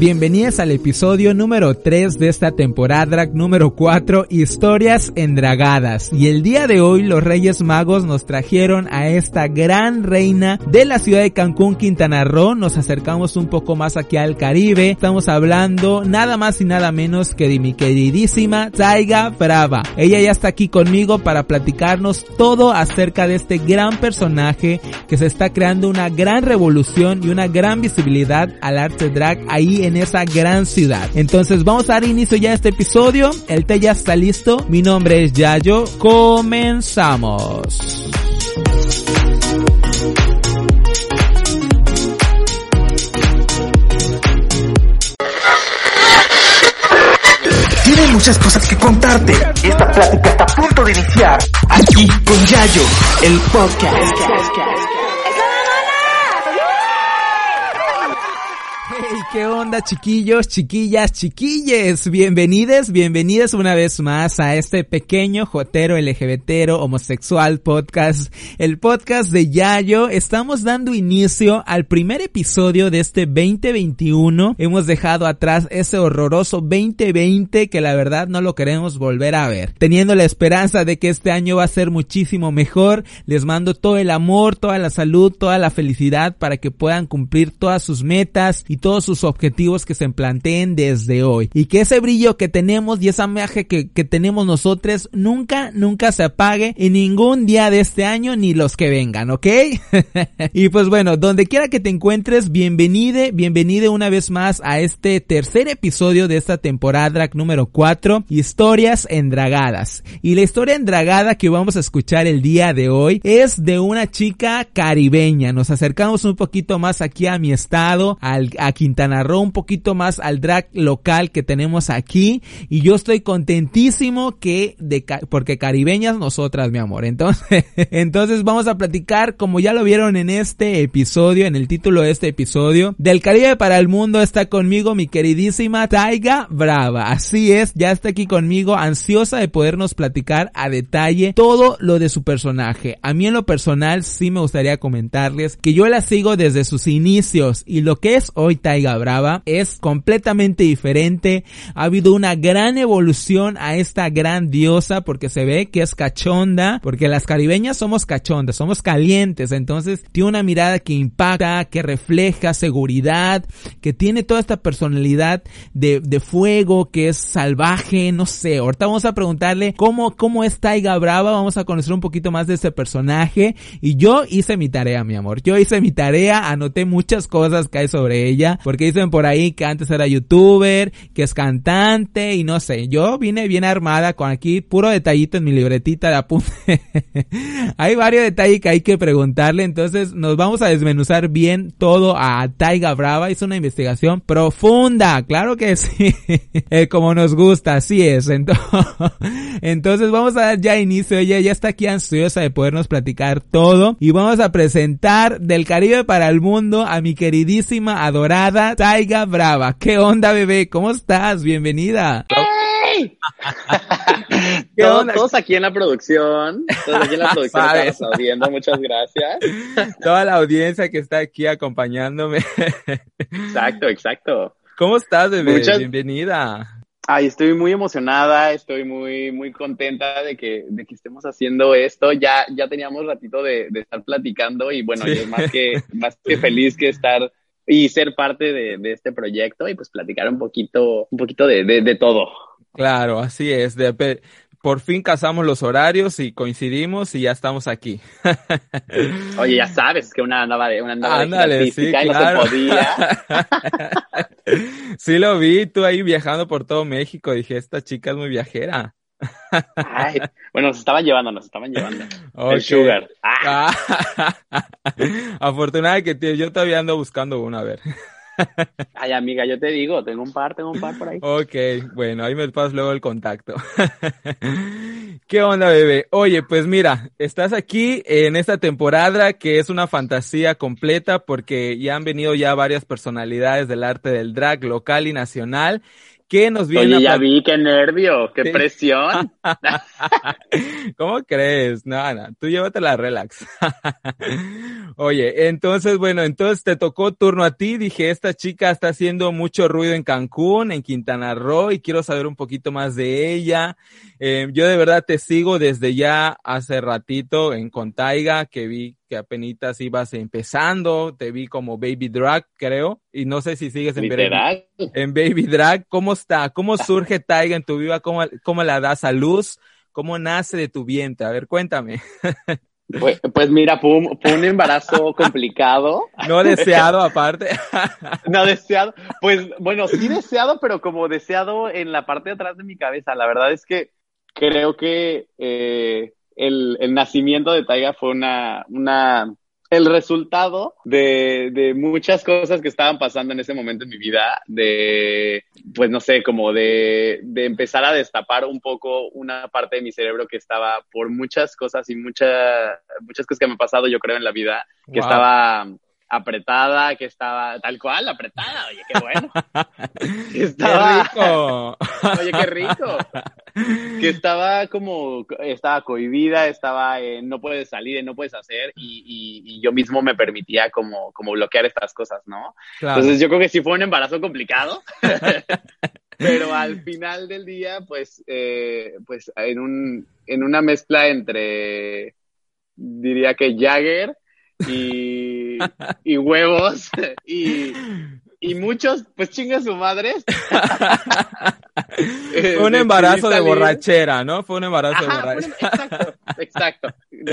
Bienvenidos al episodio número 3 de esta temporada número 4, Historias Endragadas. Y el día de hoy los Reyes Magos nos trajeron a esta gran reina de la ciudad de Cancún, Quintana Roo. Nos acercamos un poco más aquí al Caribe. Estamos hablando nada más y nada menos que de mi queridísima Taiga Brava. Ella ya está aquí conmigo para platicarnos todo acerca de este gran personaje que se está creando una gran revolución y una gran visibilidad al arte drag ahí en en esa gran ciudad. Entonces vamos a dar inicio ya a este episodio. El té ya está listo. Mi nombre es Yayo. Comenzamos. Tiene muchas cosas que contarte. Esta plática está a punto de iniciar. Aquí con Yayo, el podcast. ¿Qué onda chiquillos, chiquillas, chiquilles? Bienvenidos, bienvenidos una vez más a este pequeño jotero LGBTero homosexual podcast, el podcast de Yayo. Estamos dando inicio al primer episodio de este 2021. Hemos dejado atrás ese horroroso 2020 que la verdad no lo queremos volver a ver. Teniendo la esperanza de que este año va a ser muchísimo mejor, les mando todo el amor, toda la salud, toda la felicidad para que puedan cumplir todas sus metas y todos sus objetivos que se planteen desde hoy. Y que ese brillo que tenemos y esa magia que, que tenemos nosotros nunca, nunca se apague en ningún día de este año ni los que vengan, ¿ok? y pues bueno, donde quiera que te encuentres, bienvenide, bienvenide una vez más a este tercer episodio de esta temporada número 4, historias endragadas. Y la historia endragada que vamos a escuchar el día de hoy es de una chica caribeña. Nos acercamos un poquito más aquí a mi estado, al, a Quintana narró un poquito más al drag local que tenemos aquí y yo estoy contentísimo que de porque caribeñas nosotras, mi amor. Entonces, entonces vamos a platicar como ya lo vieron en este episodio, en el título de este episodio, del Caribe para el mundo está conmigo mi queridísima Taiga Brava. Así es, ya está aquí conmigo, ansiosa de podernos platicar a detalle todo lo de su personaje. A mí en lo personal sí me gustaría comentarles que yo la sigo desde sus inicios y lo que es hoy Taiga Brava es completamente diferente. Ha habido una gran evolución a esta gran diosa porque se ve que es cachonda, porque las caribeñas somos cachondas, somos calientes, entonces tiene una mirada que impacta, que refleja seguridad, que tiene toda esta personalidad de, de fuego, que es salvaje, no sé. Ahorita vamos a preguntarle cómo, cómo es Taiga Brava, vamos a conocer un poquito más de ese personaje y yo hice mi tarea, mi amor. Yo hice mi tarea, anoté muchas cosas que hay sobre ella, porque dicen por ahí que antes era youtuber, que es cantante y no sé. Yo vine bien armada con aquí puro detallito en mi libretita de apunte. hay varios detalles que hay que preguntarle, entonces nos vamos a desmenuzar bien todo a Taiga Brava. Hizo una investigación profunda, claro que sí. Eh, como nos gusta, así es. Entonces, vamos a dar ya inicio. Ella ya está aquí ansiosa de podernos platicar todo y vamos a presentar del Caribe para el mundo a mi queridísima, adorada Taiga Brava. ¿Qué onda, bebé? ¿Cómo estás? Bienvenida. ¿Qué onda? Todos aquí en la producción, todos aquí en la producción estamos viendo, muchas gracias. Toda la audiencia que está aquí acompañándome. Exacto, exacto. ¿Cómo estás, bebé? Bienvenida. Ay, estoy muy emocionada, estoy muy, muy contenta de que, de que estemos haciendo esto. Ya, ya teníamos ratito de, de estar platicando y bueno, yo más que, más que feliz que estar y ser parte de, de, este proyecto y pues platicar un poquito, un poquito de, de todo. Claro, así es. De, por fin casamos los horarios y coincidimos y ya estamos aquí. Oye, ya sabes que una andaba de una andaba Ándale, sí, claro. no se podía. sí lo vi, tú ahí viajando por todo México, dije, esta chica es muy viajera. Ay, bueno, nos estaban llevando, nos estaban llevando. El sugar. Ah. Afortunada que tío, yo todavía ando buscando uno, a ver. Ay, amiga, yo te digo, tengo un par, tengo un par por ahí. Ok, bueno, ahí me pasas luego el contacto. ¿Qué onda, bebé? Oye, pues mira, estás aquí en esta temporada que es una fantasía completa porque ya han venido ya varias personalidades del arte del drag local y nacional ¿Qué nos viene Oye, ya vi, qué nervio, qué presión. ¿Cómo crees? No, no, tú llévatela relax. Oye, entonces, bueno, entonces te tocó turno a ti. Dije, esta chica está haciendo mucho ruido en Cancún, en Quintana Roo, y quiero saber un poquito más de ella. Eh, yo de verdad te sigo desde ya hace ratito en Contaiga, que vi que apenas ibas empezando, te vi como Baby Drag, creo, y no sé si sigues en, Literal. en Baby Drag. ¿Cómo está? ¿Cómo surge Taiga en tu vida? ¿Cómo, ¿Cómo la das a luz? ¿Cómo nace de tu vientre? A ver, cuéntame. Pues, pues mira, fue un, fue un embarazo complicado. No deseado aparte. No deseado. Pues bueno, sí deseado, pero como deseado en la parte de atrás de mi cabeza. La verdad es que creo que eh, el, el, nacimiento de Taiga fue una, una, el resultado de, de, muchas cosas que estaban pasando en ese momento en mi vida, de, pues no sé, como de, de empezar a destapar un poco una parte de mi cerebro que estaba por muchas cosas y muchas muchas cosas que me han pasado, yo creo, en la vida, que wow. estaba apretada, que estaba tal cual, apretada, oye, qué bueno. Que estaba, ¡Qué rico! Oye, qué rico. Que estaba como, estaba cohibida, estaba en no puedes salir, no puedes hacer, y, y, y, yo mismo me permitía como, como bloquear estas cosas, ¿no? Claro. Entonces yo creo que sí fue un embarazo complicado. Pero al final del día, pues, eh, pues en, un, en una mezcla entre, diría que Jagger y, y huevos y, y, muchos, pues chinga su madre. Fue un embarazo de borrachera, ¿no? Fue un embarazo Ajá, de borrachera. exacto, exacto.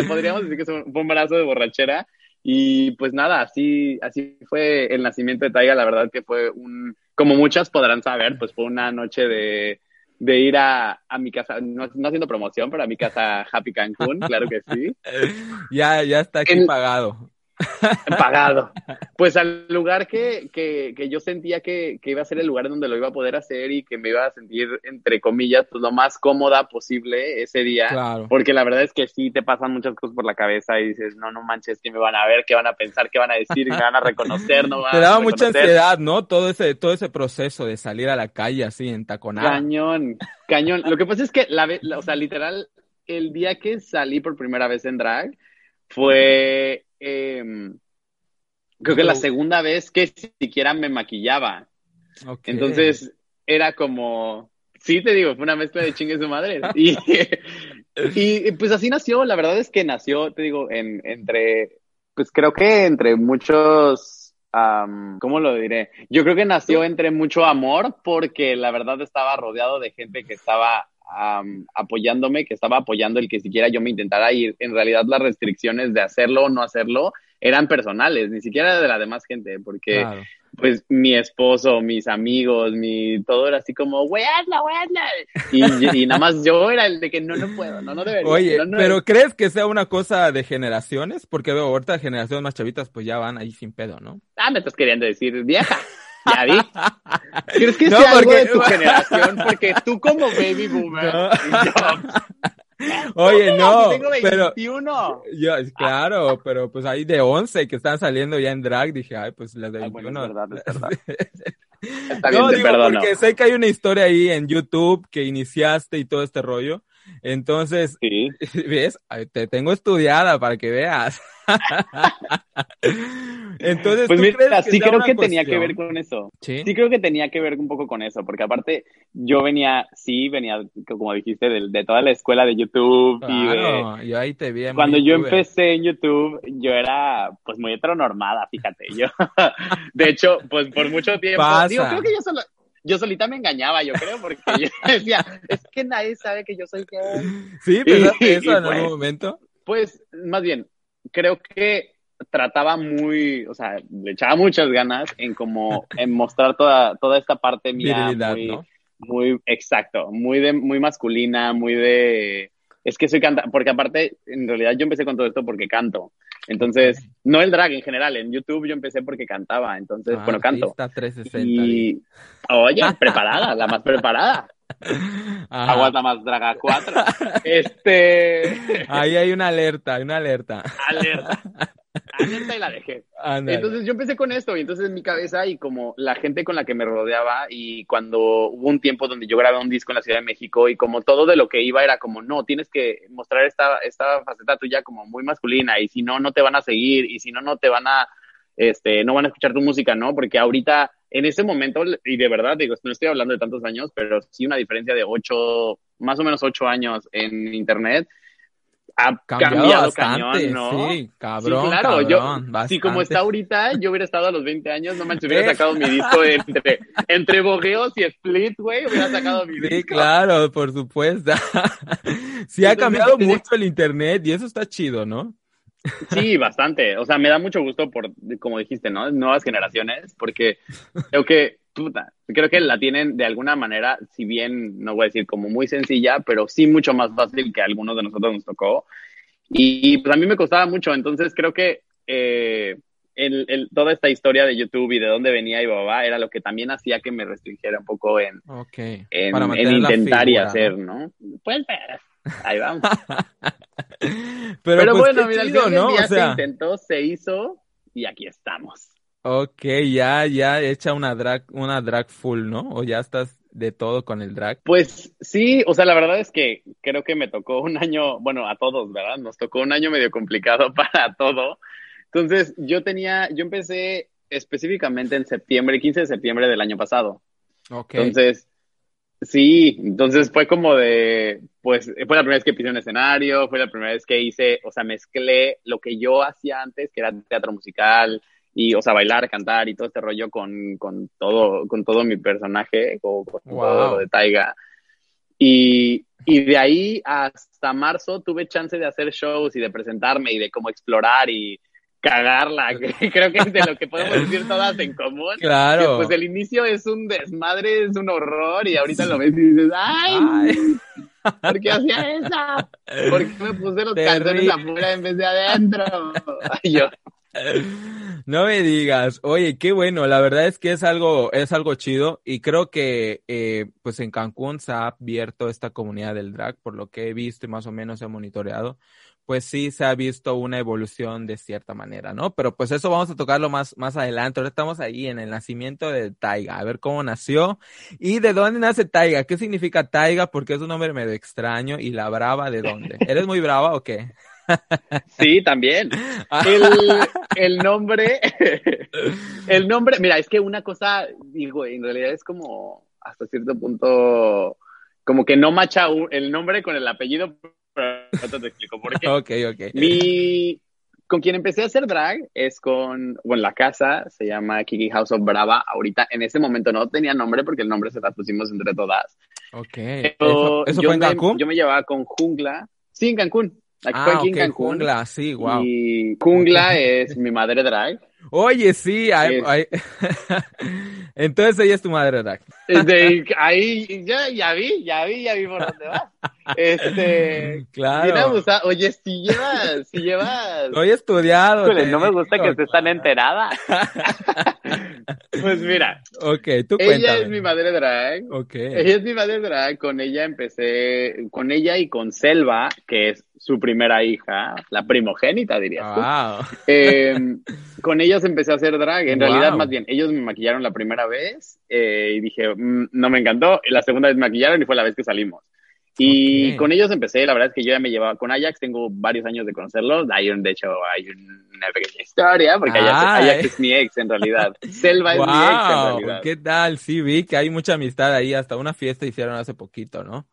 Podríamos decir que fue un embarazo de borrachera. Y pues nada, así, así fue el nacimiento de Taiga. La verdad que fue un, como muchas podrán saber, pues fue una noche de, de ir a, a mi casa, no, no, haciendo promoción, pero a mi casa Happy Cancún, claro que sí. ya, ya está aquí en, pagado. Pagado. Pues al lugar que, que, que yo sentía que, que, iba a ser el lugar donde lo iba a poder hacer y que me iba a sentir, entre comillas, pues lo más cómoda posible ese día. Claro. Porque la verdad es que sí te pasan muchas cosas por la cabeza y dices, no, no manches, que me van a ver, qué van a pensar, qué van a decir, me van a reconocer, no van Te daba a mucha ansiedad, ¿no? Todo ese, todo ese proceso de salir a la calle así, en taconada. Cañón, cañón. Lo que pasa es que, la, la, o sea, literal, el día que salí por primera vez en drag fue eh, creo que la segunda vez que siquiera me maquillaba. Okay. Entonces era como, sí te digo, fue una mezcla de chingue su madre. Y, y, pues así nació, la verdad es que nació, te digo, en, entre, pues creo que entre muchos, um, ¿cómo lo diré? Yo creo que nació entre mucho amor porque la verdad estaba rodeado de gente que estaba Um, apoyándome, que estaba apoyando el que siquiera yo me intentara ir. En realidad las restricciones de hacerlo o no hacerlo eran personales, ni siquiera de la demás gente, porque claro. pues mi esposo, mis amigos, mi todo era así como, wey, hazla, wey, hazla. Y, y, nada más yo era el de que no, no puedo, no, no debería. Oye, no, no pero ¿crees que sea una cosa de generaciones? Porque veo ahorita generaciones más chavitas pues ya van ahí sin pedo, ¿no? Ah, me estás queriendo decir vieja. Ya vi. ¿Crees que no, sea porque... algo de tu generación? Porque tú como baby boomer no. yo... Oye, no, tengo 21. pero yo, claro, pero pues ahí de 11 que están saliendo ya en drag, dije, ay, pues las de 21. Ay, bueno, es verdad, es verdad. Está bien, no, te digo, perdono. porque sé que hay una historia ahí en YouTube que iniciaste y todo este rollo. Entonces, sí. ¿ves? Te tengo estudiada para que veas. Entonces, pues ¿tú mira, crees que sí creo que tenía que ver con eso. ¿Sí? Sí creo que tenía que ver un poco con eso, porque aparte yo venía, sí, venía, como dijiste, de, de toda la escuela de YouTube y de, Claro, yo ahí te vi en cuando yo empecé en YouTube, yo era pues muy heteronormada, fíjate. Yo, de hecho, pues por mucho tiempo, Pasa. digo, creo que yo solo, yo solita me engañaba, yo creo, porque yo decía, es que nadie sabe que yo soy gay. ¿Sí? ¿Pensaste Y- eso y en pues- algún momento? Pues, más bien, creo que trataba muy, o sea, le echaba muchas ganas en como, en mostrar toda, toda esta parte mía Virilidad, muy, ¿no? muy, exacto, muy de, muy masculina, muy de, es que soy canta, porque aparte, en realidad yo empecé con todo esto porque canto. Entonces, no el drag en general, en YouTube yo empecé porque cantaba, entonces, Ah, bueno, canto. artista 360. di. Y, oye, preparada, la más preparada. Ajá. Aguanta más draga 4. Este, Ahí hay una alerta, hay una alerta. alerta. alerta y la dejé. Entonces yo empecé con esto y entonces en mi cabeza y como la gente con la que me rodeaba y cuando hubo un tiempo donde yo grabé un disco en la Ciudad de México y como todo de lo que iba era como, no, tienes que mostrar esta, esta faceta tuya como muy masculina y si no, no te van a seguir y si no, no te van a, este, no van a escuchar tu música, ¿no? Porque ahorita, en ese momento, y de verdad, digo, no estoy hablando de tantos años, pero sí una diferencia de ocho, más o menos ocho años en Internet, ha cambiado, bastante, ¿no? Sí, cabrón, claro, yo, si como está ahorita, yo hubiera estado a los 20 años, no manches, hubiera sacado mi disco entre, entre bogueos y split, güey, hubiera sacado mi disco. Sí, claro, por supuesto. sí ha cambiado mucho el internet y eso está chido, ¿no? Sí, bastante. O sea, me da mucho gusto por, como dijiste, ¿no? Nuevas generaciones, porque creo que creo que la tienen de alguna manera, si bien no voy a decir como muy sencilla, pero sí mucho más fácil que a algunos de nosotros nos tocó. Y pues a mí me costaba mucho, entonces creo que eh, el, toda esta historia de YouTube y de dónde venía y babá era lo que también hacía que me restringiera un poco en, en, intentar y hacer, ¿no? Pues ahí vamos. pero, pero pues, bueno, mira, chido, ¿no? o sea... se intentó, se hizo y aquí estamos. Ok, ya, ya hecha una drag, una drag full, ¿no? O ya estás de todo con el drag. Pues sí, o sea, la verdad es que creo que me tocó un año, bueno, a todos, ¿verdad? Nos tocó un año medio complicado para todo. Entonces, yo tenía, yo empecé específicamente en septiembre, 15 de septiembre del año pasado. Ok. Entonces, sí, entonces fue como de, pues, fue la primera vez que pisé un escenario, fue la primera vez que hice, o sea, mezclé lo que yo hacía antes, que era teatro musical, y, o sea, bailar, cantar y todo este rollo con, con todo, con todo mi personaje, con, con todo de Taiga. Y, y de ahí hasta marzo tuve chance de hacer shows y de presentarme y de cómo explorar y cagarla, que creo que es de lo que podemos decir todas en común. Claro. pues el inicio es un desmadre, es un horror y ahorita lo ves y dices, ¡ay! ¿Por qué hacía eso? ¿Por qué me puse los calzones afuera en vez de adentro? Ay, yo, no me digas, oye, qué bueno, la verdad es que es algo, es algo chido y creo que eh, pues en Cancún se ha abierto esta comunidad del drag, por lo que he visto y más o menos he monitoreado, pues sí se ha visto una evolución de cierta manera, ¿no? Pero pues eso vamos a tocarlo más, más adelante. Ahora estamos ahí en el nacimiento de Taiga, a ver cómo nació y de dónde nace Taiga, qué significa Taiga, porque es un nombre medio extraño y la brava de dónde. ¿Eres muy brava o qué? Sí, también. El, nombre, el nombre, mira, es que una cosa, digo, en realidad es como hasta cierto punto, como que no macha el nombre con el apellido, pero no te explico por qué. Ok, ok. Mi, con quien empecé a hacer drag es con, bueno, la casa se llama Kiki House of Brava. Ahorita, en ese momento no tenía nombre porque el nombre se la pusimos entre todas. Ok. ¿Eso, fue en Cancún? yo me llevaba con Jungla. Sí, en Cancún. Aquí ah, aquí en Cancún. Jungla, sí, wow. Y Jungla es mi madre drag. Oye, sí, entonces ella es tu madre drag. ahí ya, ya vi, ya vi, ya vi por dónde vas. Este, claro. Oye, si llevas, si llevas. Estoy estudiado. no me gusta que estés tan enterada. pues mira. Ok, tú cuéntame. Ella es mi madre drag. Ok. Ella es mi madre drag. Con ella empecé, con ella y con Selva, que es su primera hija, la primogénita, dirías wow. Em, con ellos empecé a hacer drag. En realidad, más bien, ellos me maquillaron la primera vez eh, y dije, mm, no me encantó. La segunda vez me maquillaron y fue la vez que salimos. Y con ellos empecé, la verdad es que yo ya me llevaba con Ajax, tengo varios años de conocerlos, hay un, de hecho hay una pequeña historia, porque Ajax, es mi ex en realidad, Selva es mi ex en realidad. ¿Qué tal? Sí, vi que hay mucha amistad ahí, hasta una fiesta hicieron hace poquito, ¿no?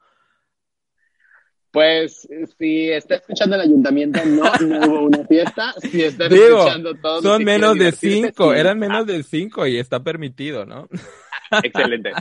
Pues si está escuchando el ayuntamiento, no, no hubo una fiesta. Si están escuchando todos. Son menos de cinco, eran menos de cinco y está permitido, ¿no? Excelente.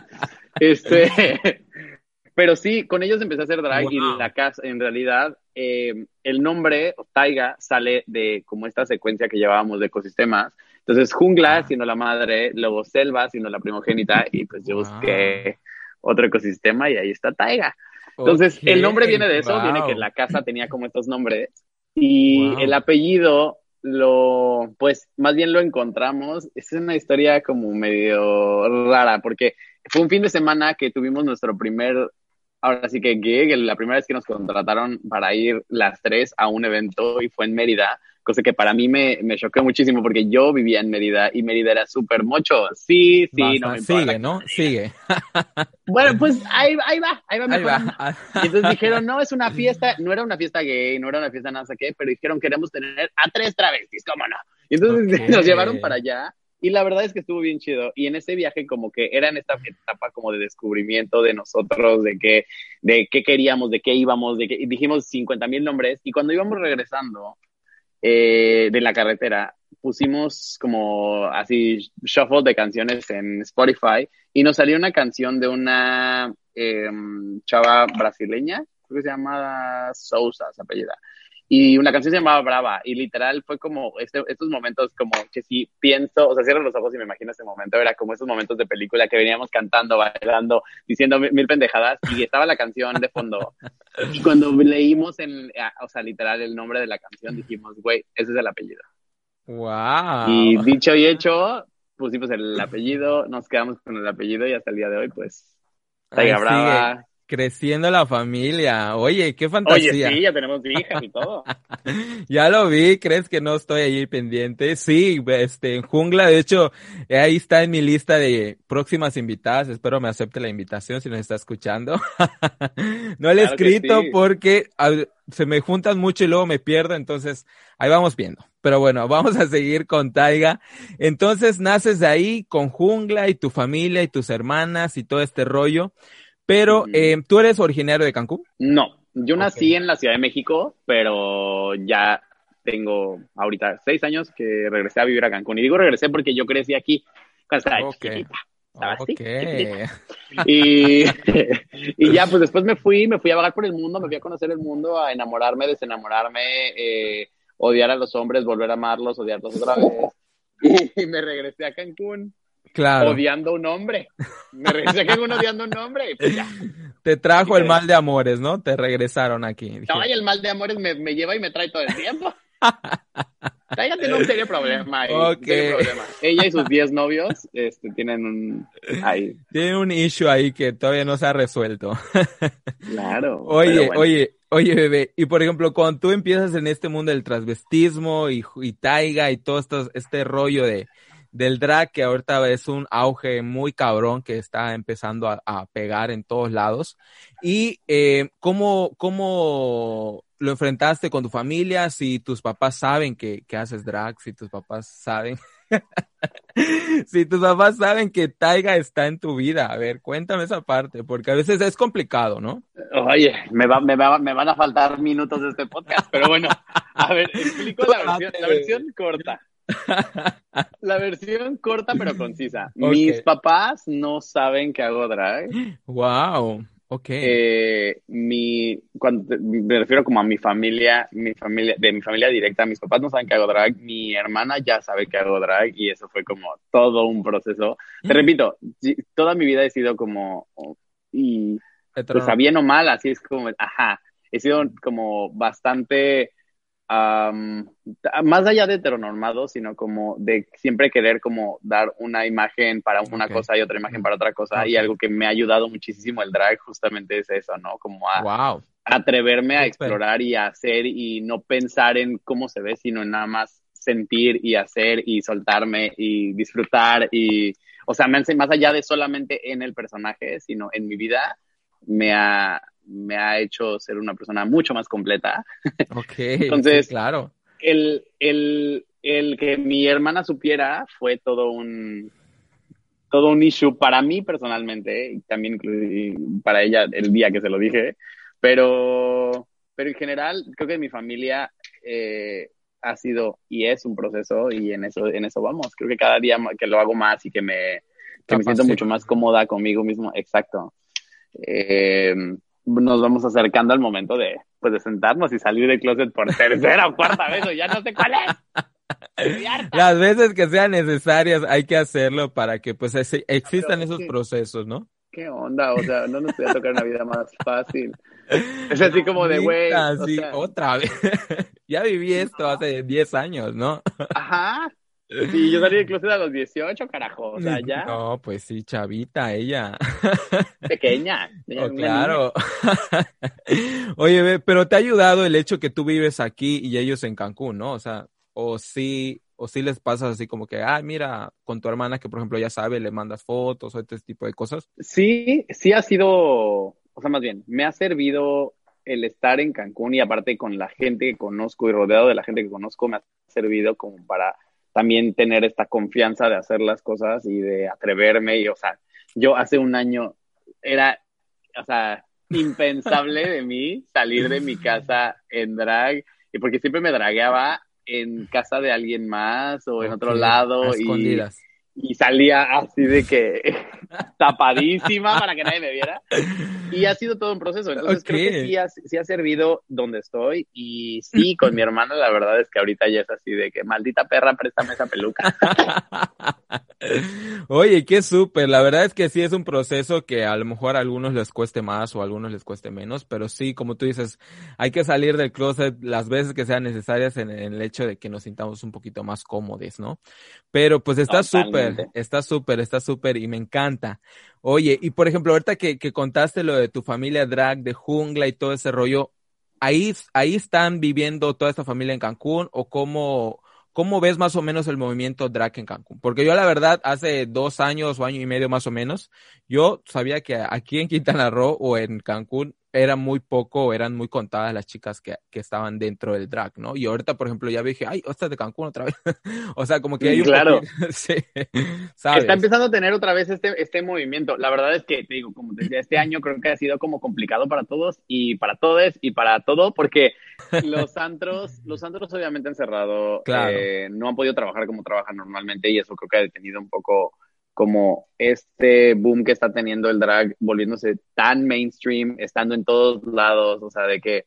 Este, pero sí, con ellos empecé a hacer drag y la casa, en realidad, eh, el nombre Taiga sale de como esta secuencia que llevábamos de ecosistemas. Entonces, jungla, ah. sino la madre, luego selva, sino la primogénita, y pues yo busqué otro ecosistema y ahí está Taiga. Entonces, el nombre viene de eso, viene que la casa tenía como estos nombres. Y el apellido lo, pues, más bien lo encontramos. Es una historia como medio rara, porque fue un fin de semana que tuvimos nuestro primer ahora sí que gig, la primera vez que nos contrataron para ir las tres a un evento y fue en Mérida, cosa que para mí me, me chocó muchísimo porque yo vivía en Mérida y Mérida era súper mocho. Sí, sí, no me Sigue, ¿no? Sigue. Bueno, pues ahí, ahí va, ahí va. Ahí va. Y entonces dijeron, no, es una fiesta, no era una fiesta gay, no era una fiesta nada qué, pero dijeron, queremos tener a tres travestis, ¿cómo no? Y entonces nos llevaron para allá y la verdad es que estuvo bien chido. Y en ese viaje como que era en esta etapa como de descubrimiento de nosotros, de qué, de qué queríamos, de qué íbamos, de qué, y dijimos 50 mil nombres. Y cuando íbamos regresando eh, de la carretera, pusimos como así shuffle de canciones en Spotify y nos salió una canción de una em, chava brasileña, creo que se llama Sousa, esa apellida y una canción se llamaba Brava y literal fue como este, estos momentos como que si pienso, o sea, cierro los ojos y me imagino ese momento, era como esos momentos de película que veníamos cantando, bailando, diciendo mil pendejadas y estaba la canción de fondo. Y cuando leímos en, o sea, literal el nombre de la canción dijimos, güey, ese es el apellido. Wow. Y dicho y hecho, pusimos el apellido, nos quedamos con el apellido y hasta el día de hoy, pues, Taiga Brava. Creciendo la familia. Oye, qué fantasía. Oye, sí, ya tenemos hijas y todo. ya lo vi, ¿crees que no estoy ahí pendiente? Sí, este, en Jungla, de hecho, ahí está en mi lista de próximas invitadas. Espero me acepte la invitación si nos está escuchando. no le he escrito porque se me juntan mucho y luego me pierdo, entonces ahí vamos viendo. Pero bueno, vamos a seguir con Taiga. Entonces naces de ahí con Jungla y tu familia y tus hermanas y todo este rollo. Pero, eh, ¿tú eres originario de Cancún? No, yo nací en la Ciudad de México, pero ya tengo ahorita seis años que regresé a vivir a Cancún. Y digo regresé porque yo crecí aquí cuando estaba chiquita. Y, y, ya, pues después me fui, me fui a vagar por el mundo, me fui a conocer el mundo, a enamorarme, desenamorarme, eh, odiar a los hombres, volver a amarlos, odiarlos otra vez. Y me regresé a Cancún Claro. Odiando un hombre. Me regresé uno odiando un hombre. Y pues ya. Te trajo el mal de amores, ¿no? Te regresaron aquí. No, y el mal de amores me, me lleva y me trae todo el tiempo. Ella tiene un serio problema, serio problema. Ella y sus 10 novios este, tienen un... Ahí. Tiene un issue ahí que todavía no se ha resuelto. claro. Oye, oye, oye, bebé. Y por ejemplo, cuando tú empiezas en este mundo del transvestismo y, y taiga y todo esto, este rollo de, del drag, que ahorita es un auge muy cabrón que está empezando a, pegar en todos lados. ¿Y eh, ¿cómo, cómo lo enfrentaste con tu familia? Si tus papás saben que, haces drag, si tus papás saben... si tus papás saben que Taiga está en tu vida, a ver, cuéntame esa parte, porque a veces es complicado, ¿no? Oye, me, va, me, va, me van a faltar minutos de este podcast, pero bueno, a ver, explico la versión, la versión corta. La versión corta pero concisa. Mis papás no saben que hago drag. Wow. Ok. Eh, mi, cuando me refiero como a mi familia, mi familia, de mi familia directa, mis papás no saben que hago drag, mi hermana ya sabe que hago drag y eso fue como todo un proceso. Te mm. repito, toda mi vida he sido como, y pues a bien o mal, así es como, ajá, he sido como bastante más allá de heteronormado, sino como de siempre querer como dar una imagen para una cosa y otra imagen para otra cosa. Y algo que me ha ayudado muchísimo el drag justamente es eso, ¿no? Como a atreverme a explorar y a hacer y no pensar en cómo se ve, sino en nada más sentir y hacer y soltarme y disfrutar y, o sea, más allá de solamente en el personaje, sino en mi vida, me ha, me ha hecho ser una persona mucho más completa. Ok, entonces, claro. El, el, el que mi hermana supiera fue todo un todo un issue para mí personalmente y también para ella el día que se lo dije, pero, pero en general creo que mi familia eh, ha sido y es un proceso y en eso, en eso vamos. Creo que cada día que lo hago más y que me, que me siento mucho más cómoda conmigo mismo, exacto. Eh, nos vamos acercando al momento de, pues, de sentarnos y salir del closet por tercera o cuarta vez, o ya no sé cuál es. Las veces que sean necesarias hay que hacerlo para que pues existan esos procesos, ¿no? ¿Qué onda? O sea, no nos voy a tocar una vida más fácil. Es así como de, güey. otra vez. ya viví esto hace 10 años, ¿no? Ajá. Sí, yo salí del closet a los 18, carajo. O sea, ya. No, pues sí, chavita, ella. Pequeña. Oh, claro. Oye, pero te ha ayudado el hecho que tú vives aquí y ellos en Cancún, ¿no? O sea, o sí, o sí les pasas así como que, ah, mira, con tu hermana que por ejemplo ya sabe, le mandas fotos o este tipo de cosas. Sí, sí ha sido, o sea, más bien, me ha servido el estar en Cancún y aparte con la gente que conozco y rodeado de la gente que conozco me ha servido como para también tener esta confianza de hacer las cosas y de atreverme. Y, o sea, yo hace un año era, o sea, impensable de mí salir de mi casa en drag, y porque siempre me dragueaba en casa de alguien más o en otro lado. Y, y salía así de que tapadísima para que nadie me viera. Y ha sido todo un proceso. Entonces creo que sí ha, sí ha, servido donde estoy. Y sí, con mi hermana la verdad es que ahorita ya es así de que maldita perra, préstame esa peluca. Oye, qué súper. La verdad es que sí es un proceso que a lo mejor a algunos les cueste más o a algunos les cueste menos, pero sí, como tú dices, hay que salir del closet las veces que sean necesarias en, el hecho de que nos sintamos un poquito más cómodos, ¿no? Pero pues está súper, está súper, está súper y me encanta. Oye, y por ejemplo, ahorita que, que contaste lo de tu familia drag, de jungla y todo ese rollo, ahí, ahí están viviendo toda esta familia en Cancún o cómo, ¿Cómo ves más o menos el movimiento drag en Cancún? Porque yo la verdad, hace dos años o año y medio más o menos, yo sabía que aquí en Quintana Roo o en Cancún era muy poco, eran muy contadas las chicas que, que, estaban dentro del drag, ¿no? Y ahorita, por ejemplo, ya dije, ay, esta de Cancún otra vez. o sea, como que hay un Claro. sí, Está empezando a tener otra vez este, este movimiento. La verdad es que, te digo, como te decía, este año creo que ha sido como complicado para todos y para todos y para todo, porque los antros, los antros obviamente han cerrado, claro. eh, no han podido trabajar como trabajan normalmente y eso creo que ha detenido un poco como este boom que está teniendo el drag volviéndose tan mainstream, estando en todos lados, o sea, de que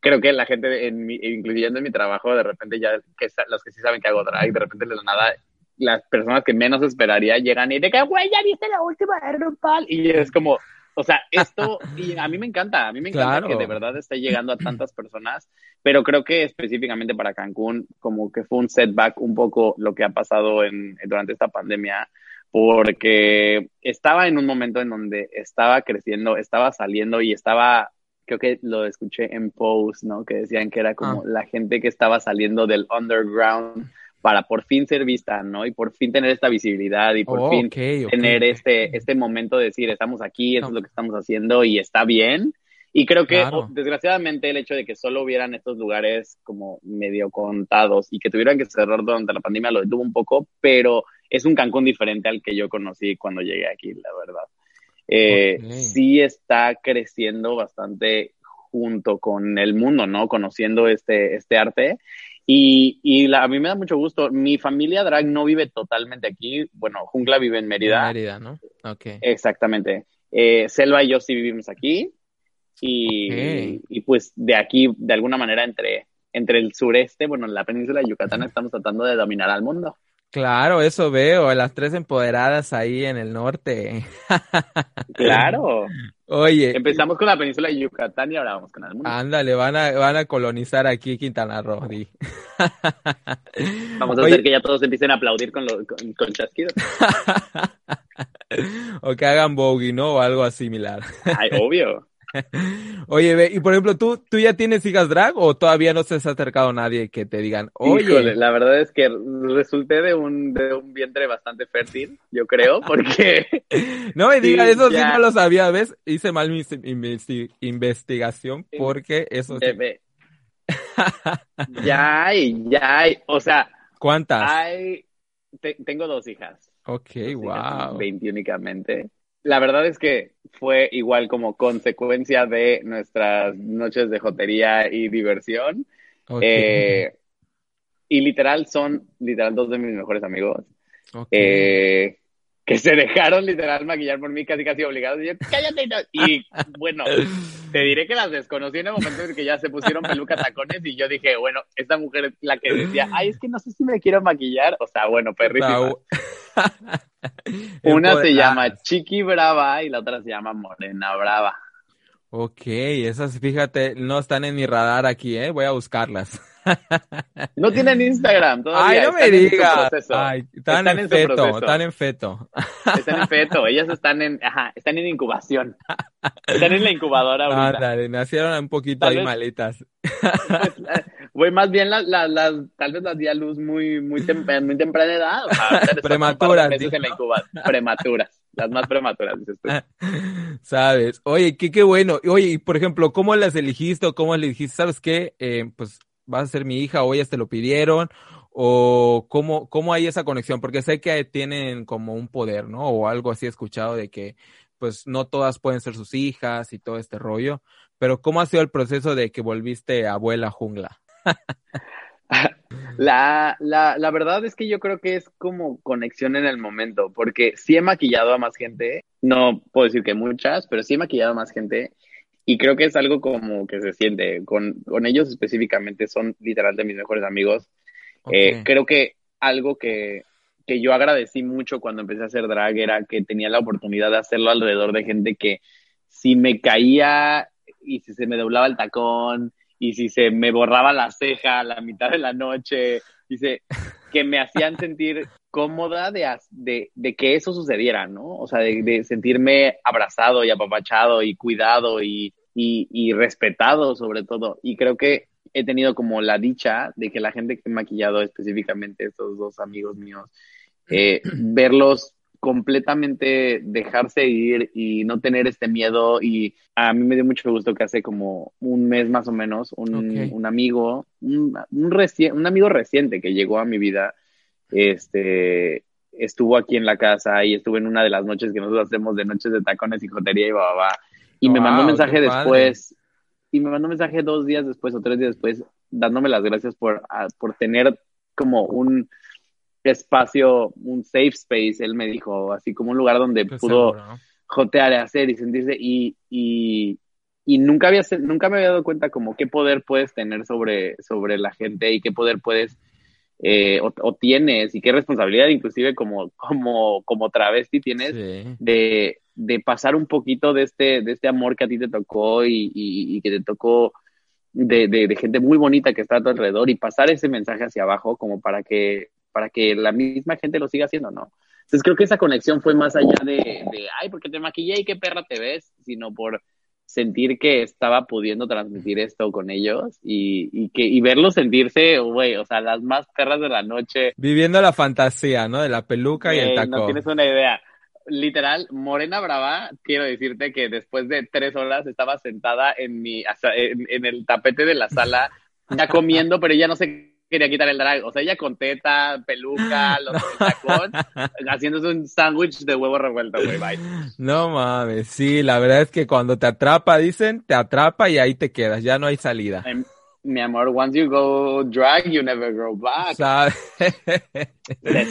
creo que la gente, en incluyendo en mi trabajo, de repente ya, que los que sí saben que hago drag, de repente de la nada, las personas que menos esperaría llegan y de que, güey, ya viste la última de RuPaul, y es como, o sea, esto, y a mí me encanta, a mí me encanta que de verdad esté llegando a tantas personas, pero creo que específicamente para Cancún, como que fue un setback un poco lo que ha pasado en, durante esta pandemia, porque estaba en un momento en donde estaba creciendo, estaba saliendo y estaba, creo que lo escuché en post, ¿no? Que decían que era como ah. la gente que estaba saliendo del underground para por fin ser vista, ¿no? Y por fin tener esta visibilidad y por oh, fin tener este, este momento de decir, estamos aquí, eso es lo que estamos haciendo y está bien. Y creo que, desgraciadamente, el hecho de que solo hubieran estos lugares como medio contados y que tuvieran que cerrar durante la pandemia lo detuvo un poco, pero es un Cancún diferente al que yo conocí cuando llegué aquí, la verdad. Eh, Sí está creciendo bastante junto con el mundo, ¿no? Conociendo este, este arte. Y, y la, a mí me da mucho gusto. Mi familia drag no vive totalmente aquí. Bueno, Jungla vive en Mérida. Mérida, ¿no? Ok. Exactamente. Eh, Selva y yo sí vivimos aquí. Y, y, pues de aquí, de alguna manera, entre, entre el sureste, bueno, la península de Yucatán, estamos tratando de dominar al mundo. Claro, eso veo, las tres empoderadas ahí en el norte. Claro. Oye. Empezamos con la península de Yucatán y ahora vamos con el mundo. Ándale, van a, van a colonizar aquí Quintana Roo. Vamos a hacer que ya todos empiecen a aplaudir con, lo, con, con chasquidos. o que hagan bogey, ¿no? O algo similar. Ay, obvio. Oye, y por ejemplo, ¿tú, ¿tú ya tienes hijas drag o todavía no se ha acercado nadie que te digan, oye? la verdad es que resulté de un, de un vientre bastante fértil, yo creo, porque... no me digas, eso sí no lo sabía, ¿ves? Hice mal mi investigación porque eso sí. ya hay, ya hay, o sea... ¿Cuántas? Hay, tengo dos hijas. Ok, wow. 20 únicamente la verdad es que fue igual como consecuencia de nuestras noches de jotería y diversión. Eh, y literal son, literal, dos de mis mejores amigos. Eh, que se dejaron literal maquillar por mí casi casi obligados. Y yo, cállate. Y bueno, te diré que las desconocí en el momento en que ya se pusieron pelucas tacones y yo dije, bueno, esta mujer es la que decía, ay, es que no sé si me quiero maquillar. O sea, bueno, perrísima. Una se llama Chiqui Brava y la otra se llama Morena Brava. Ok, esas, fíjate, no están en mi radar aquí, ¿eh? Voy a buscarlas. No tienen Instagram todavía. Ay, no me digas. Ay, están, en, feto, están en feto. Están en feto, ellas están en, ajá, están en incubación. Están en la incubadora ahorita. Ándale, nacieron un poquito ahí malitas. Güey, más bien las, las, las, tal vez las di a luz muy, muy, muy temprana edad. O sea, Prematuras. En la Prematuras. Las más prematuras, dices tú. Sabes. Oye, qué, qué bueno. Oye, y por ejemplo, ¿cómo las elegiste o cómo le dijiste? ¿Sabes qué? Eh, pues vas a ser mi hija o ellas te lo pidieron o cómo, cómo hay esa conexión, porque sé que tienen como un poder, ¿no? O algo así escuchado de que pues no todas pueden ser sus hijas y todo este rollo, pero ¿cómo ha sido el proceso de que volviste abuela jungla? La, la, la verdad es que yo creo que es como conexión en el momento, porque sí he maquillado a más gente, no puedo decir que muchas, pero sí he maquillado a más gente y creo que es algo como que se siente. Con, con ellos específicamente son literalmente mis mejores amigos. Eh, creo que algo que, que yo agradecí mucho cuando empecé a hacer drag era que tenía la oportunidad de hacerlo alrededor de gente que si me caía y si se me doblaba el tacón y si se me borraba la ceja a la mitad de la noche, dice, que me hacían sentir cómoda de, de, de, que eso sucediera, ¿no? O sea, de, sentirme abrazado y apapachado y cuidado y, y, y, respetado sobre todo. Y creo que he tenido como la dicha de que la gente que he maquillado específicamente, estos dos amigos míos, eh, verlos completamente dejarse ir y no tener este miedo. Y a mí me dio mucho gusto que hace como un mes más o menos un, un amigo, un, un, un amigo reciente que llegó a mi vida, este, estuvo aquí en la casa y estuvo en una de las noches que nosotros hacemos de noches de tacones y jotería y babá y me mandó un mensaje después y me mandó un mensaje dos días después o tres días después dándome las gracias por, por tener como un espacio, un safe space, él me dijo, así como un lugar donde pudo jotear y hacer y sentirse y, y, y, nunca había nunca me había dado cuenta como qué poder puedes tener sobre, sobre la gente y qué poder puedes eh, o, tienes y qué responsabilidad inclusive como, como, como travesti tienes de, de pasar un poquito de este, de este amor que a ti te tocó y, y, y que te tocó de, de, de, gente muy bonita que está a tu alrededor y pasar ese mensaje hacia abajo como para que para que la misma gente lo siga haciendo, ¿no? Entonces creo que esa conexión fue más allá de, de ay, porque te maquillé y qué perra te ves, sino por sentir que estaba pudiendo transmitir esto con ellos y, y que y verlos sentirse, güey, o sea, las más perras de la noche. Viviendo la fantasía, ¿no? De la peluca y el taco. No tienes una idea. Literal, Morena Brava, quiero decirte que después de tres horas estaba sentada en mi, en, en el tapete de la sala, ya comiendo, pero ya no sé quería quitar el drag. O sea, ella con teta, peluca, los tacón, haciéndose un sándwich de huevo revuelto, güey, bye. No mames, sí, la verdad es que cuando te atrapa, dicen, te atrapa y ahí te quedas, ya no hay salida. Em, mi amor, once you go drag, you never go back. Sabes.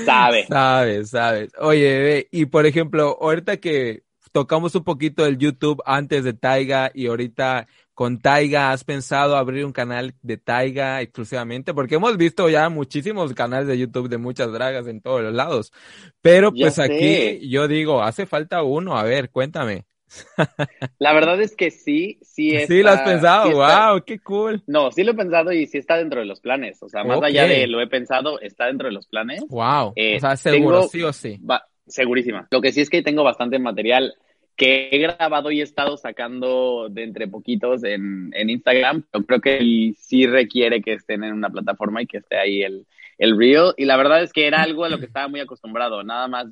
Sabe. Sabes, sabes. Oye, y por ejemplo, ahorita que tocamos un poquito el YouTube antes de Taiga y ahorita con Taiga? ¿Has pensado abrir un canal de Taiga exclusivamente? Porque hemos visto ya muchísimos canales de YouTube de muchas dragas en todos los lados. Pero pues aquí yo digo, hace falta uno. A ver, cuéntame. La verdad es que sí, sí es. Sí lo has pensado, wow, qué cool. No, sí lo he pensado y sí está dentro de los planes. O sea, más allá de lo he pensado, está dentro de los planes. Wow. Eh, o sea, seguro, sí o sí. segurísima. Lo que sí es que tengo bastante material que he grabado y he estado sacando de entre poquitos en, en Instagram, pero creo que sí requiere que estén en una plataforma y que esté ahí el, el reel. Y la verdad es que era algo a lo que estaba muy acostumbrado, nada más,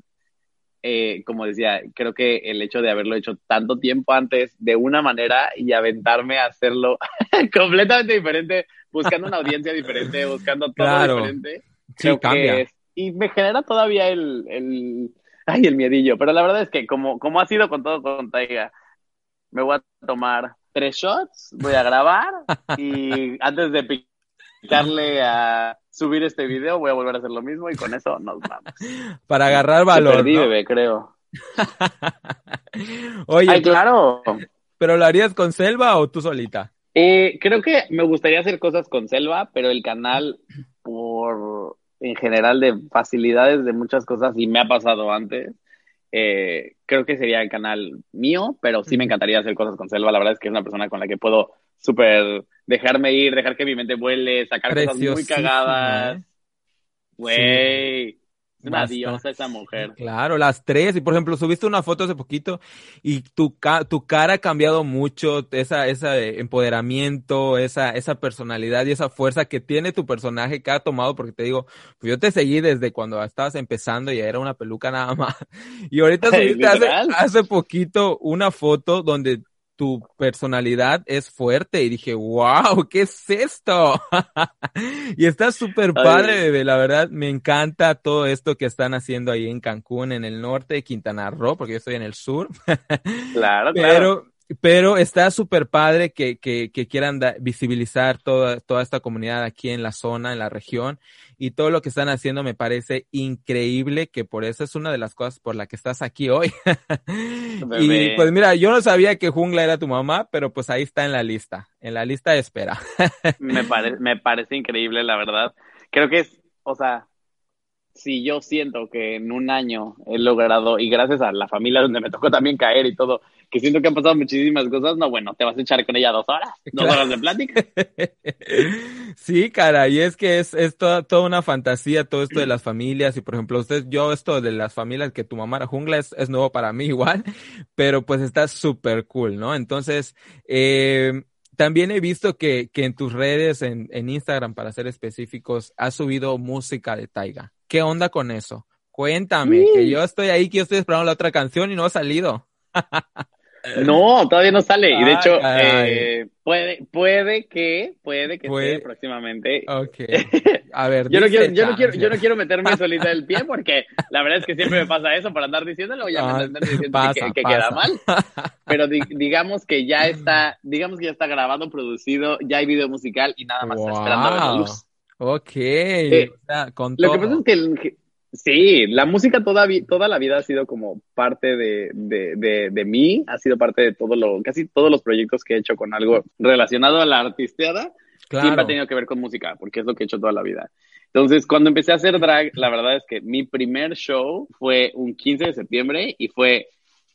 eh, como decía, creo que el hecho de haberlo hecho tanto tiempo antes de una manera y aventarme a hacerlo completamente diferente, buscando una audiencia diferente, buscando todo diferente. Sí, cambia. y me genera todavía el, el Ay, el miedillo. Pero la verdad es que como, como ha sido con todo con Taiga, me voy a tomar tres shots, voy a grabar y antes de picarle a subir este video voy a volver a hacer lo mismo y con eso nos vamos. Para agarrar valor. Perdí, bebé, creo. Oye, Ay, claro. ¿Pero lo harías con Selva o tú solita? Eh, creo que me gustaría hacer cosas con Selva, pero el canal por en general de facilidades de muchas cosas y me ha pasado antes. eh, creo que sería el canal mío, pero sí me encantaría hacer cosas con Selva. La verdad es que es una persona con la que puedo súper dejarme ir, dejar que mi mente vuele, sacar cosas muy cagadas. ¿eh? Güey. Una diosa esa mujer. Claro, las tres. Y por ejemplo, subiste una foto hace poquito y tu, ca- tu cara ha cambiado mucho, esa, ese empoderamiento, esa, esa personalidad y esa fuerza que tiene tu personaje que ha tomado, porque te digo, pues yo te seguí desde cuando estabas empezando y era una peluca nada más. Y ahorita subiste hace, hace poquito una foto donde tu personalidad es fuerte y dije, wow, ¿qué es esto? y está súper Ay. padre, bebé, la verdad, me encanta todo esto que están haciendo ahí en Cancún, en el norte de Quintana Roo, porque yo estoy en el sur, Claro, claro. pero, pero está súper padre que, que, que quieran da- visibilizar toda, toda esta comunidad aquí en la zona, en la región, y todo lo que están haciendo me parece increíble, que por eso es una de las cosas por la que estás aquí hoy. y pues mira, yo no sabía que Jungla era tu mamá, pero pues ahí está en la lista, en la lista de espera. Me, pare- me parece increíble, la verdad. Creo que es, o sea, si yo siento que en un año he logrado, y gracias a la familia donde me tocó también caer y todo, que siento que han pasado muchísimas cosas, no, bueno, te vas a echar con ella dos horas, dos Claro. horas de plática. Sí, cara, y es que es, es toda, toda una fantasía todo esto de las familias y por ejemplo usted, yo esto de las familias que tu mamá era jungla es, es nuevo para mí igual, pero pues está súper cool, ¿no? Entonces, eh, también he visto que, que en tus redes, en, en Instagram para ser específicos, has subido música de Taiga. ¿Qué onda con eso? Cuéntame, que yo estoy ahí, que yo estoy esperando la otra canción y no ha salido. No, todavía no sale. Y de Ah, hecho, caray. eh, puede, puede que, puede que Puede- esté próximamente. Ok. A ver, Yo no, quiero, yo, no quiero, yo no quiero meterme solita el pie porque la verdad es que siempre me pasa eso para andar diciéndolo ya me Ah, andan diciendo pasa, que, que pasa. queda mal. Pero di- digamos que ya está, digamos que ya está grabado, producido, ya hay video musical y nada más está esperando a ver la Wow. luz. Ok, Eh, o sea, con Lo que pasa es que, el- que- sí, la música toda, toda la vida ha sido como parte de, de, de, de mí, ha sido parte de todo lo, casi todos los proyectos que he hecho con algo relacionado a la artisteada, siempre Claro. ha tenido que ver con música, porque es lo que he hecho toda la vida. Entonces, cuando empecé a hacer drag, la verdad es que mi primer show fue un 15 de septiembre y fue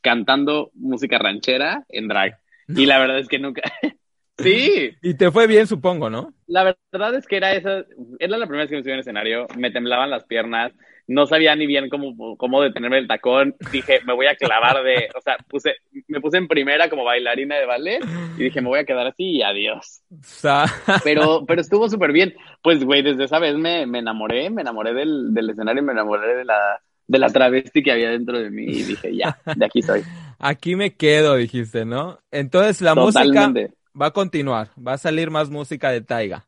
cantando música ranchera en drag. Y la verdad es que nunca... sí, Y te fue bien, supongo, ¿no? la verdad es que era esa, era la primera vez que me subí en escenario, me temblaban las piernas, no sabía ni bien cómo, cómo detenerme el tacón, dije, me voy a clavar de, o sea, puse, me puse en primera como bailarina de ballet y dije, me voy a quedar así y adiós. Pero, pero estuvo súper bien. Pues, güey, desde esa vez me, me enamoré, me enamoré del, del escenario, me enamoré de la, de la travesti que había dentro de mí y dije, ya, de aquí soy. aquí me quedo, dijiste, ¿no? Entonces la música va a continuar, va a salir más música de Taiga.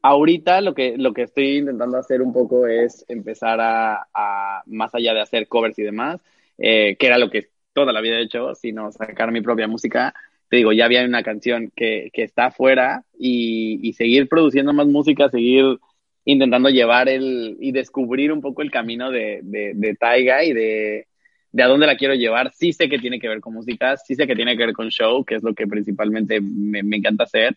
Ahorita lo que, lo que estoy intentando hacer un poco es empezar a, a más allá de hacer covers y demás, eh, que era lo que toda la vida he hecho, sino sacar mi propia música. Te digo, ya había una canción que, que está afuera y, y seguir produciendo más música, seguir intentando llevar el y descubrir un poco el camino de, de, de Taiga y de, de a dónde la quiero llevar. Sí sé que tiene que ver con música, sí sé que tiene que ver con show, que es lo que principalmente me, me encanta hacer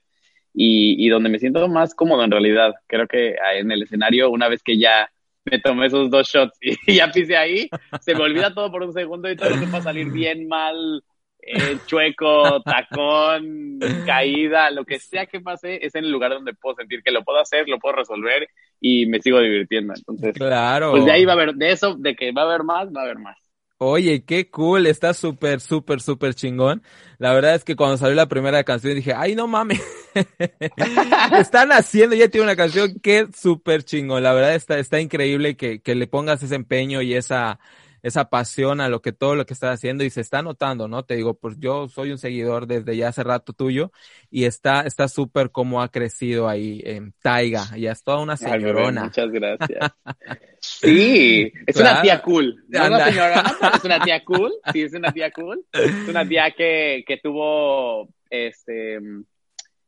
y, y donde me siento más cómodo en realidad. Creo que en el escenario, una vez que ya me tomé esos dos shots y ya pisé ahí, se me olvida todo por un segundo y todo que pueda salir bien, mal, eh, chueco, tacón, caída, lo que sea que pase, es en el lugar donde puedo sentir que lo puedo hacer, lo puedo resolver y me sigo divirtiendo. Entonces, Claro. pues de ahí va a haber, de eso, de que va a haber más, va a haber más. Oye, qué cool, está súper, súper, súper chingón. La verdad es que cuando salió la primera canción dije, ay, no mames. Están haciendo, ya tiene una canción es súper chingón. La verdad está, está increíble que, que le pongas ese empeño y esa, esa pasión a lo que todo lo que estás haciendo y se está notando, ¿no? Te digo, pues yo soy un seguidor desde ya hace rato tuyo y está, está súper cómo ha crecido ahí en Taiga. Ya es toda una Ay, señorona. muchas gracias. Sí, es Claro. una tía cool. No Anda. una señora, es una tía cool. Sí, es una tía cool. Es una tía que, que tuvo, este,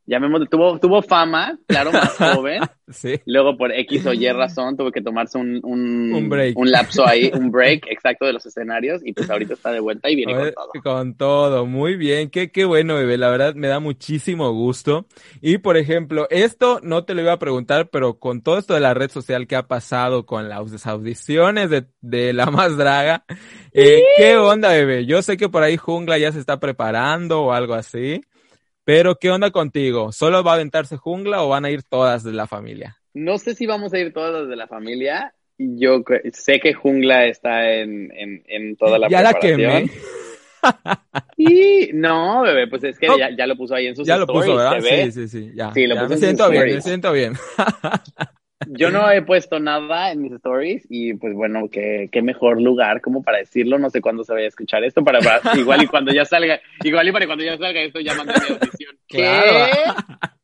llamémosle, tuvo, tuvo fama, claro, más joven. sí. Luego, por X o Y razón, tuvo que tomarse un, un, Un break. un lapso ahí, un break exacto de los escenarios, y pues ahorita está de vuelta y viene con todo. Con todo, muy bien, qué, qué bueno, bebé, la verdad me da muchísimo gusto. Y por ejemplo, esto no te lo iba a preguntar, pero con todo esto de la red social que ha pasado con las audiciones de, de La Más Draga, eh, ¿qué onda, bebé? Yo sé que por ahí Jungla ya se está preparando o algo así, pero ¿qué onda contigo? ¿Solo va a aventarse Jungla o van a ir todas de la familia? No sé si vamos a ir todas de la familia. Yo sé que Jungla está en, en, en toda la ya la preparación. quemé. Y no, bebé, pues es que No. ya, ya lo puso ahí en sus Ya lo stories, puso, ¿verdad? Sí, sí, sí, ya. Sí, lo ya puso me en siento bien, me siento bien. Yo no he puesto nada en mis stories y pues bueno, qué, qué mejor lugar como para decirlo. No sé cuándo se vaya a escuchar esto, para, para- igual y cuando ya salga, igual y para cuando ya salga esto ya mandé mi audición. ¿Qué? Claro.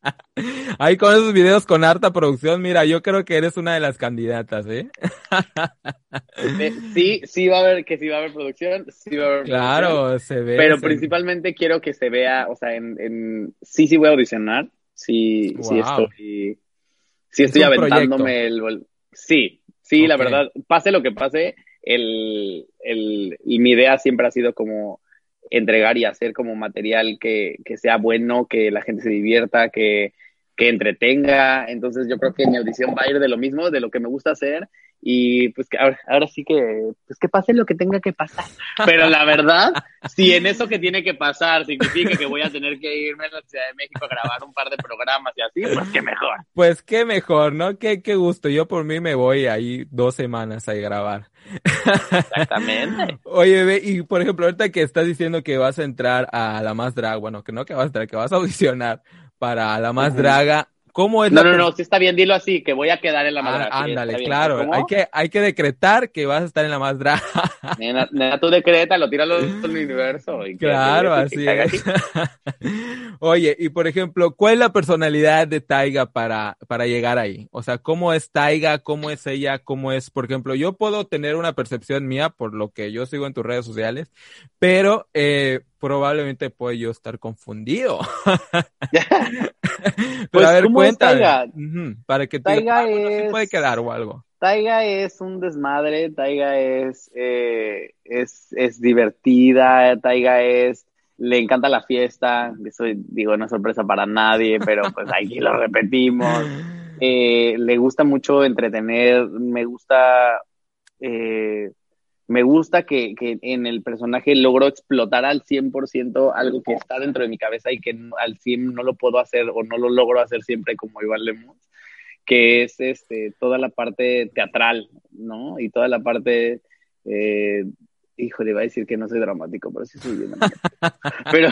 Ahí con esos videos con harta producción, mira, yo creo que eres una de las candidatas, ¿eh? Eh, Sí, sí va a haber, que sí va a haber producción, sí va a haber producción. Claro, se ve. Pero se- principalmente quiero que se vea, o sea, en, en sí, sí voy a audicionar, sí, sí Wow. estoy, sí Es estoy aventándome el, sí, sí, la verdad, pase lo que pase, el, el, y mi idea siempre ha sido como entregar y hacer como material que, que sea bueno, que la gente se divierta, que, que entretenga, entonces yo creo que mi audición va a ir de lo mismo, de lo que me gusta hacer, y pues que ahora, ahora sí que, pues que pase lo que tenga que pasar. Pero la verdad, si en eso que tiene que pasar significa que voy a tener que irme a la Ciudad de México a grabar un par de programas y así, pues qué mejor. Pues qué mejor, ¿no? Qué, qué gusto. Yo por mí me voy ahí dos semanas a grabar. Exactamente. Oye, bebé, y por ejemplo, ahorita que estás diciendo que vas a entrar a la más draga, bueno, que no que vas a entrar, que vas a audicionar para la más draga, ¿cómo es No, la no, no, sí está bien, dilo así, que voy a quedar en la Ah, madre. ándale, claro, ¿Cómo? hay que, hay que decretar que vas a estar en la más draga. Nena, nena, tú decrétalo, tíralo al universo. Y Claro, así que haga es. Oye, y por ejemplo, ¿cuál es la personalidad de Taiga para, para llegar ahí? O sea, ¿cómo es Taiga? ¿Cómo es ella? ¿Cómo es? Por ejemplo, yo puedo tener una percepción mía por lo que yo sigo en tus redes sociales, pero eh, probablemente puedo yo estar confundido. pero Pues, a ver, ¿cómo es cuéntame. Taiga? Ujú, para que te Taiga ah, es- puede quedar o algo. Taiga es un desmadre, Taiga es, eh, es, es divertida, Taiga es, le encanta la fiesta, eso digo, no es sorpresa para nadie, pero pues aquí lo repetimos. Eh, le gusta mucho entretener, me gusta, eh, me gusta que, que en el personaje logro explotar al 100% algo que está dentro de mi cabeza y que al 100 no lo puedo hacer o no lo logro hacer siempre como Iván Lemos, que es este, toda la parte teatral, ¿no? Y toda la parte, eh, híjole, iba a decir que no soy dramático, pero sí soy bien pero,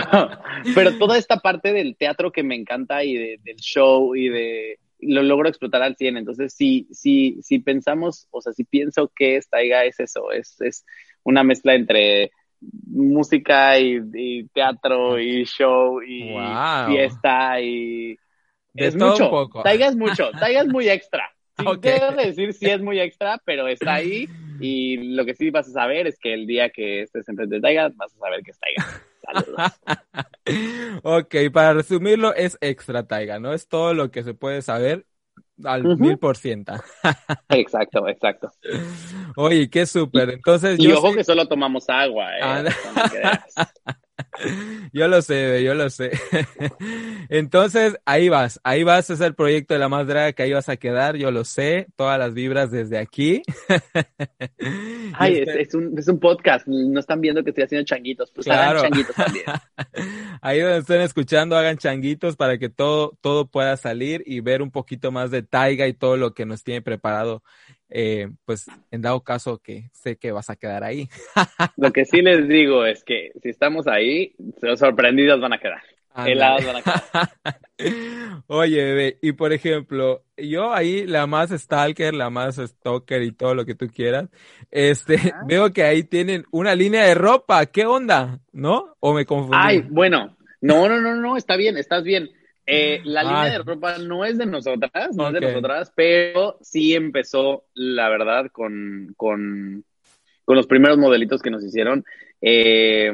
pero toda esta parte del teatro que me encanta y de- del show y de lo logro explotar al 100. Entonces, si, si, si pensamos, o sea, si pienso que es Taiga, es eso, es, es una mezcla entre música y, y teatro y show y Wow. fiesta y... De es todo mucho. un poco. Taiga es mucho. Taiga es muy extra. Sí, Ok. Debo de decir sí es muy extra, pero está ahí y lo que sí vas a saber es que el día que estés enfrente de Taiga vas a saber que es Taiga. Saludos. Ok, para resumirlo, es extra Taiga, ¿no? Es todo lo que se puede saber al mil por ciento. Exacto, exacto. Oye, qué súper. Entonces, Y yo, ojo sí- que solo tomamos agua, ¿eh? Ah, quieras. yo lo sé, yo lo sé. Entonces, ahí vas, ahí vas, es el proyecto de la más draga que ahí vas a quedar, yo lo sé, todas las vibras desde aquí. Ay, es, este- es un, es un podcast, no están viendo que estoy haciendo changuitos, pues Claro. hagan changuitos también. Ahí donde estén escuchando, hagan changuitos para que todo, todo pueda salir y ver un poquito más de Taiga y todo lo que nos tiene preparado. Eh, pues en dado caso que sé que vas a quedar ahí. Lo que sí les digo es que si estamos ahí, sorprendidos van a quedar. Ándale. Helados van a quedar. Oye, bebé, y por ejemplo, yo ahí la más stalker, la más stalker y todo lo que tú quieras, este, veo que ahí tienen una línea de ropa, ¿qué onda? ¿No? ¿O me confundí? Ay, bueno, no, no, no, no, está bien, estás bien. Eh, la Ay. línea de ropa no es de nosotras, no es de nosotras, pero sí empezó, la verdad, con, con, con los primeros modelitos que nos hicieron. Eh,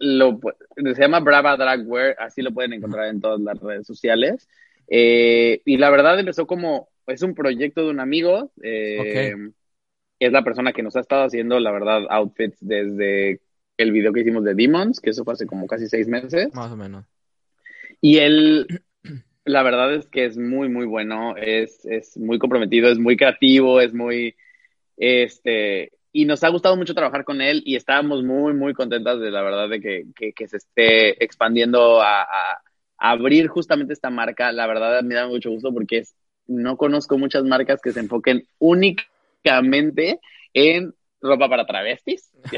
lo, se llama Brava Dragwear, así lo pueden encontrar en todas las redes sociales. Eh, y la verdad empezó como, es un proyecto de un amigo, eh, es la persona que nos ha estado haciendo, la verdad, outfits desde el video que hicimos de Demons, que eso fue hace como casi seis meses. Más o menos. Y él, la verdad es que es muy, muy bueno, es, es muy comprometido, es muy creativo, es muy, este, y nos ha gustado mucho trabajar con él y estábamos muy, muy contentas de la verdad de que, que, se esté expandiendo a, a, abrir justamente esta marca. La verdad me da mucho gusto porque es, no conozco muchas marcas que se enfoquen únicamente en ropa para travestis.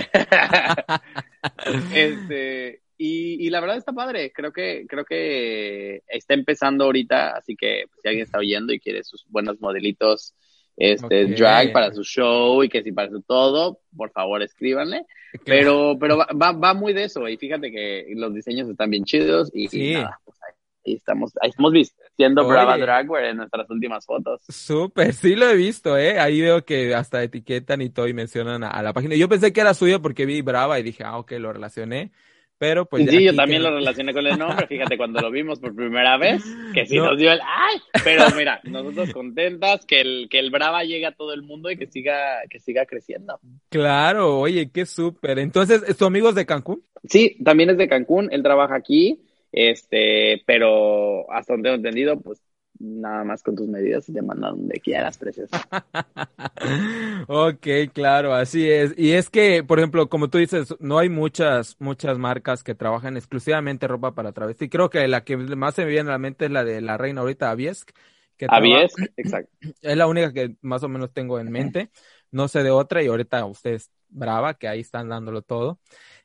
este, y, y, la verdad está padre. Creo que, creo que está empezando ahorita, así que pues, si alguien está oyendo y quiere sus buenos modelitos este drag para su show y que si para su todo, por favor escríbanle. Pero, pero va, va muy de eso y fíjate que los diseños están bien chidos y, nada, pues ahí, estamos, ahí estamos vistiendo Brava Dragwear en nuestras últimas fotos. Súper, sí lo he visto, eh. Ahí veo que hasta etiquetan y todo y mencionan a, la página. Yo pensé que era suyo porque vi Brava y dije, ah, ok, lo relacioné. Pero pues. Sí, yo también lo relacioné con el nombre, fíjate, cuando lo vimos por primera vez, que sí nos dio el ¡ay! Pero mira, nosotros contentas que el, que el Brava llegue a todo el mundo y que siga, que siga creciendo. Claro, oye, qué súper. Entonces, ¿tu amigo es de Cancún? Sí, también es de Cancún, él trabaja aquí, este, pero hasta donde tengo entendido, pues nada más con tus medidas y te mandan donde quieras, preciosa. ok, claro, así es. Y es que, por ejemplo, como tú dices, no hay muchas, muchas marcas que trabajan exclusivamente ropa para travesti. Creo que la que más se me viene a la mente es la de la reina ahorita, Aviesk. Que Aviesk, exacto. Es la única que más o menos tengo en mente. No sé de otra y ahorita ustedes brava, que ahí están dándolo todo.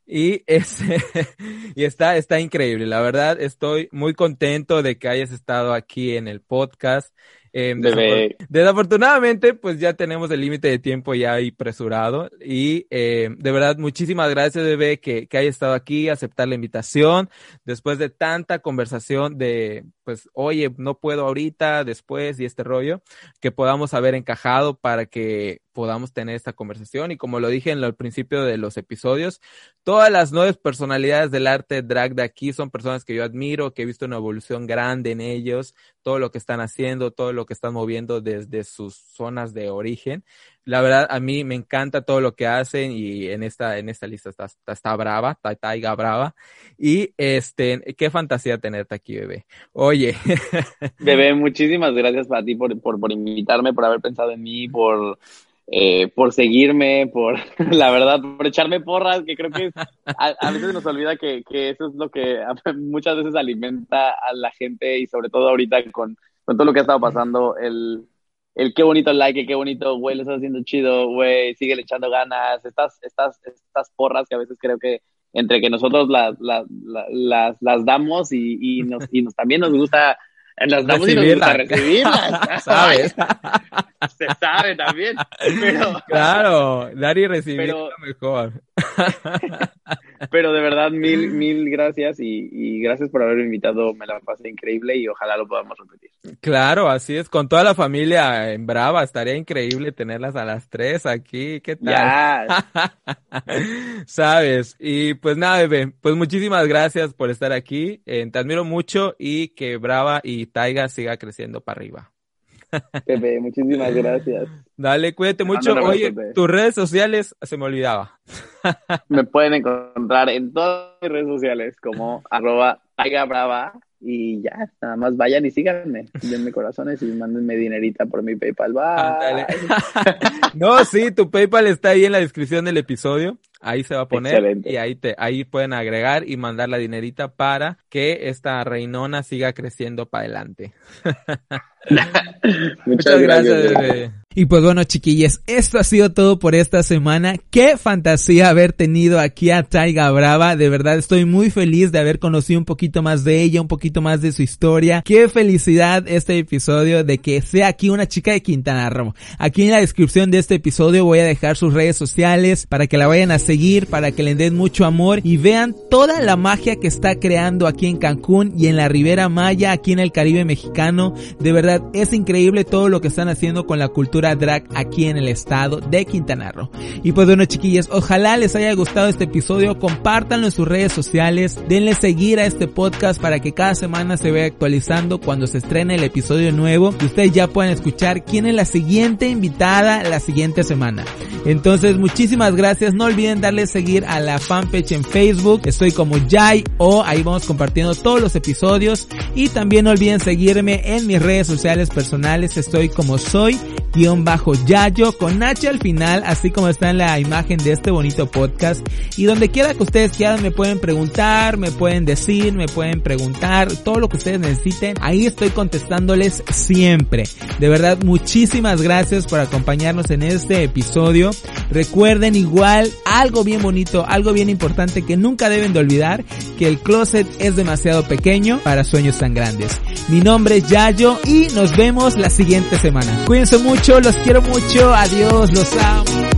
Y, es, y está, está increíble. La verdad, estoy muy contento de que hayas estado aquí en el podcast. Eh, desafortunadamente, pues ya tenemos el límite de tiempo ya ahí presurado. Y eh, de verdad, muchísimas gracias, bebé, que, que haya estado aquí, aceptar la invitación. Después de tanta conversación de, pues, oye, no puedo ahorita, después y este rollo, que podamos haber encajado para que podamos tener esta conversación. Y como lo dije en el principio de los episodios, todas las nuevas personalidades del arte drag de aquí son personas que yo admiro, que he visto una evolución grande en ellos, todo lo que están haciendo, todo lo que están moviendo desde sus zonas de origen la verdad, a mí me encanta todo lo que hacen y en esta, en esta lista está, está, brava, está taiga brava. Y este, qué fantasía tenerte aquí, bebé. Oye. Bebé, muchísimas gracias para ti por, por, por invitarme, por haber pensado en mí, por, eh, por seguirme, por, la verdad, por echarme porras, que creo que a, a, veces nos olvida que, que eso es lo que muchas veces alimenta a la gente y sobre todo ahorita con, con todo lo que ha estado pasando, el el qué bonito like, qué bonito, güey, lo estás haciendo chido, güey, sigue echando ganas, estas, estas, estas porras que a veces creo que entre que nosotros las, las, las, las damos y, y, nos, y nos, también nos gusta, las damos y nos gusta recibirlas, ¿sabes? Se sabe también, pero... Claro, dar y recibir pero, mejor. Pero de verdad, mil, mil gracias y, gracias por haberme invitado. Me la pasé increíble y ojalá lo podamos repetir. Claro, así es. Con toda la familia en Brava, estaría increíble tenerlas a las tres aquí. ¿Qué tal? Sabes. Y pues nada, bebé. Pues muchísimas gracias por estar aquí. Eh, te admiro mucho y que Brava y Taiga siga creciendo para arriba. Pepe, muchísimas gracias. Dale, cuídate mucho. Oye, tus redes sociales se me olvidaba. Me pueden encontrar en todas mis redes sociales como arroba brava y ya, nada más vayan y síganme, denme corazones y mándenme dinerita por mi PayPal. Bye. no, sí, tu PayPal está ahí en la descripción del episodio. Ahí se va a poner y ahí te, ahí pueden agregar y mandar la dinerita para que esta reinona siga creciendo para adelante. Muchas, gracias, Y pues bueno, chiquillas, esto ha sido todo por esta semana. Qué fantasía haber tenido aquí a Taiga Brava. De verdad estoy muy feliz de haber conocido un poquito más de ella, un poquito más de su historia. Qué felicidad este episodio de que sea aquí una chica de Quintana Roo. Aquí en la descripción de este episodio voy a dejar sus redes sociales para que la vayan a seguir, para que le den mucho amor y vean toda la magia que está creando aquí en Cancún y en la Ribera Maya, aquí en el Caribe mexicano. De verdad es increíble todo lo que están haciendo con la cultura drag aquí en el estado de Quintana Roo. Y pues bueno chiquillas, ojalá les haya gustado este episodio, compártanlo en sus redes sociales, denle seguir a este podcast para que cada semana se vea actualizando cuando se estrene el episodio nuevo y ustedes ya puedan escuchar quién es la siguiente invitada la siguiente semana. Entonces muchísimas gracias, no olviden darle seguir a la fanpage en Facebook, estoy como Jai o. Ahí vamos compartiendo todos los episodios. Y también no olviden seguirme en mis redes sociales personales, estoy como soy guion Yayo con H al final, así como está en la imagen de este bonito podcast. Y donde quiera que ustedes quieran me pueden preguntar, me pueden decir, me pueden preguntar, todo lo que ustedes necesiten. Ahí estoy contestándoles siempre. De verdad, muchísimas gracias por acompañarnos en este episodio. Recuerden igual algo bien bonito, algo bien importante que nunca deben de olvidar, que el closet es demasiado pequeño para sueños tan grandes. Mi nombre es Yayo y nos vemos la siguiente semana. Cuídense mucho, los quiero mucho, adiós, los amo.